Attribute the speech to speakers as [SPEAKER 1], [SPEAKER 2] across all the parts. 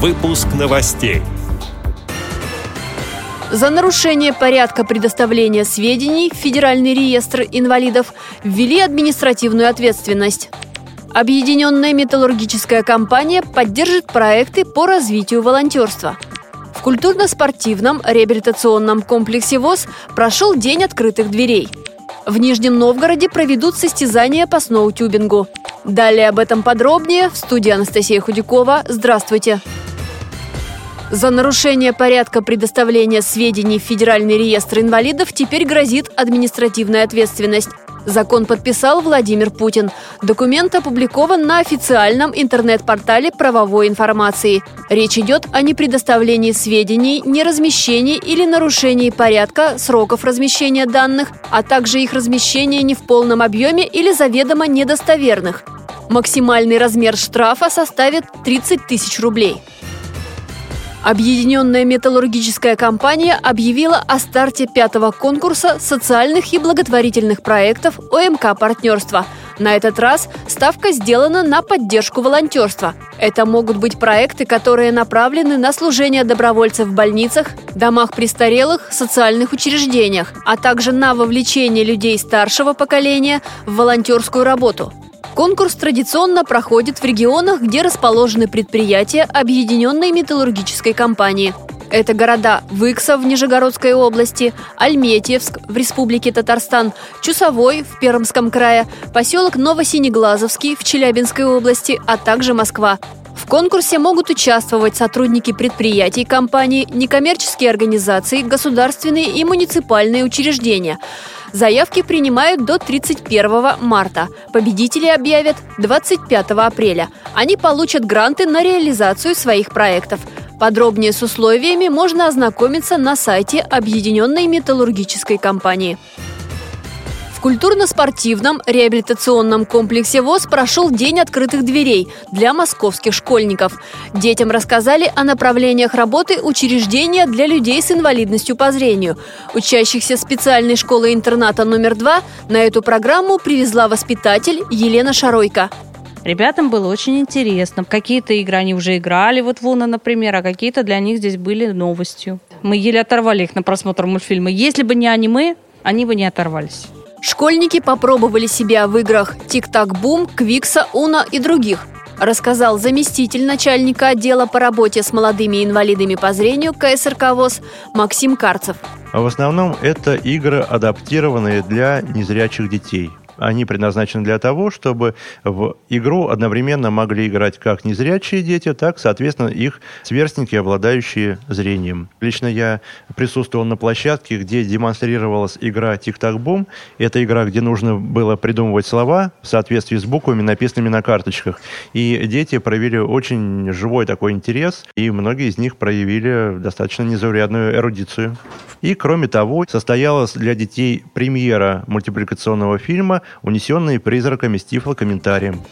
[SPEAKER 1] Выпуск новостей.
[SPEAKER 2] За нарушение порядка предоставления сведений в Федеральный реестр инвалидов ввели административную ответственность. Объединенная металлургическая компания поддержит проекты по развитию волонтерства. В культурно-спортивном реабилитационном комплексе ВОЗ прошел День открытых дверей. В Нижнем Новгороде проведут состязания по сноутюбингу. Далее об этом подробнее в студии Анастасия Худякова. Здравствуйте! За нарушение порядка предоставления сведений в Федеральный реестр инвалидов теперь грозит административная ответственность. Закон подписал Владимир Путин. Документ опубликован на официальном интернет-портале правовой информации. Речь идет о непредоставлении сведений, неразмещении или нарушении порядка, сроков размещения данных, а также их размещения не в полном объеме или заведомо недостоверных. Максимальный размер штрафа составит 30 тысяч рублей. Объединенная металлургическая компания объявила о старте пятого конкурса социальных и благотворительных проектов ОМК «Партнерство». На этот раз ставка сделана на поддержку волонтерства. Это могут быть проекты, которые направлены на служение добровольцев в больницах, домах престарелых, социальных учреждениях, а также на вовлечение людей старшего поколения в волонтерскую работу. Конкурс традиционно проходит в регионах, где расположены предприятия Объединенной металлургической компании. Это города Выкса в Нижегородской области, Альметьевск в Республике Татарстан, Чусовой в Пермском крае, поселок Новосинеглазовский в Челябинской области, а также Москва. В конкурсе могут участвовать сотрудники предприятий компании, некоммерческие организации, государственные и муниципальные учреждения – Заявки принимают до 31 марта. Победители объявят 25 апреля. Они получат гранты на реализацию своих проектов. Подробнее с условиями можно ознакомиться на сайте Объединенной металлургической компании. В культурно-спортивном реабилитационном комплексе ВОЗ прошел День открытых дверей для московских школьников. Детям рассказали о направлениях работы учреждения для людей с инвалидностью по зрению. Учащихся специальной школы-интерната номер два на эту программу привезла воспитатель Елена Шаройко.
[SPEAKER 3] Ребятам было очень интересно. Какие-то игры они уже играли, вот Вуна, например, а какие-то для них здесь были новостью. Мы еле оторвали их на просмотр мультфильма. Если бы не аниме, они бы не оторвались.
[SPEAKER 2] Школьники попробовали себя в играх «Тик-так-бум», «Квикса», «Уна» и других рассказал заместитель начальника отдела по работе с молодыми инвалидами по зрению КСРК ВОЗ Максим Карцев.
[SPEAKER 4] В основном это игры, адаптированные для незрячих детей – они предназначены для того, чтобы в игру одновременно могли играть как незрячие дети, так, соответственно, их сверстники, обладающие зрением. Лично я присутствовал на площадке, где демонстрировалась игра «Тик-так-бум». Это игра, где нужно было придумывать слова в соответствии с буквами, написанными на карточках. И дети проявили очень живой такой интерес, и многие из них проявили достаточно незаурядную эрудицию. И, кроме того, состоялась для детей премьера мультипликационного фильма «Унесенные призраками» с тифлокомментарием.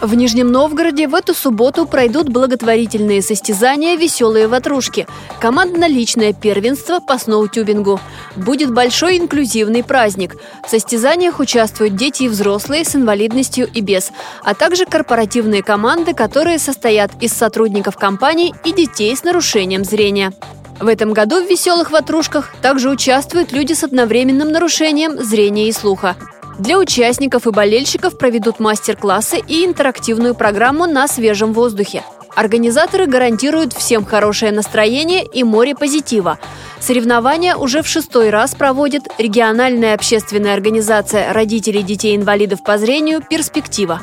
[SPEAKER 2] В Нижнем Новгороде в эту субботу пройдут благотворительные состязания «Веселые ватрушки» – командно-личное первенство по сноутюбингу. Будет большой инклюзивный праздник. В состязаниях участвуют дети и взрослые с инвалидностью и без, а также корпоративные команды, которые состоят из сотрудников компаний и детей с нарушением зрения. В этом году в «Веселых ватрушках» также участвуют люди с одновременным нарушением зрения и слуха. Для участников и болельщиков проведут мастер-классы и интерактивную программу на свежем воздухе. Организаторы гарантируют всем хорошее настроение и море позитива. Соревнования уже в шестой раз проводит региональная общественная организация родителей детей-инвалидов по зрению «Перспектива».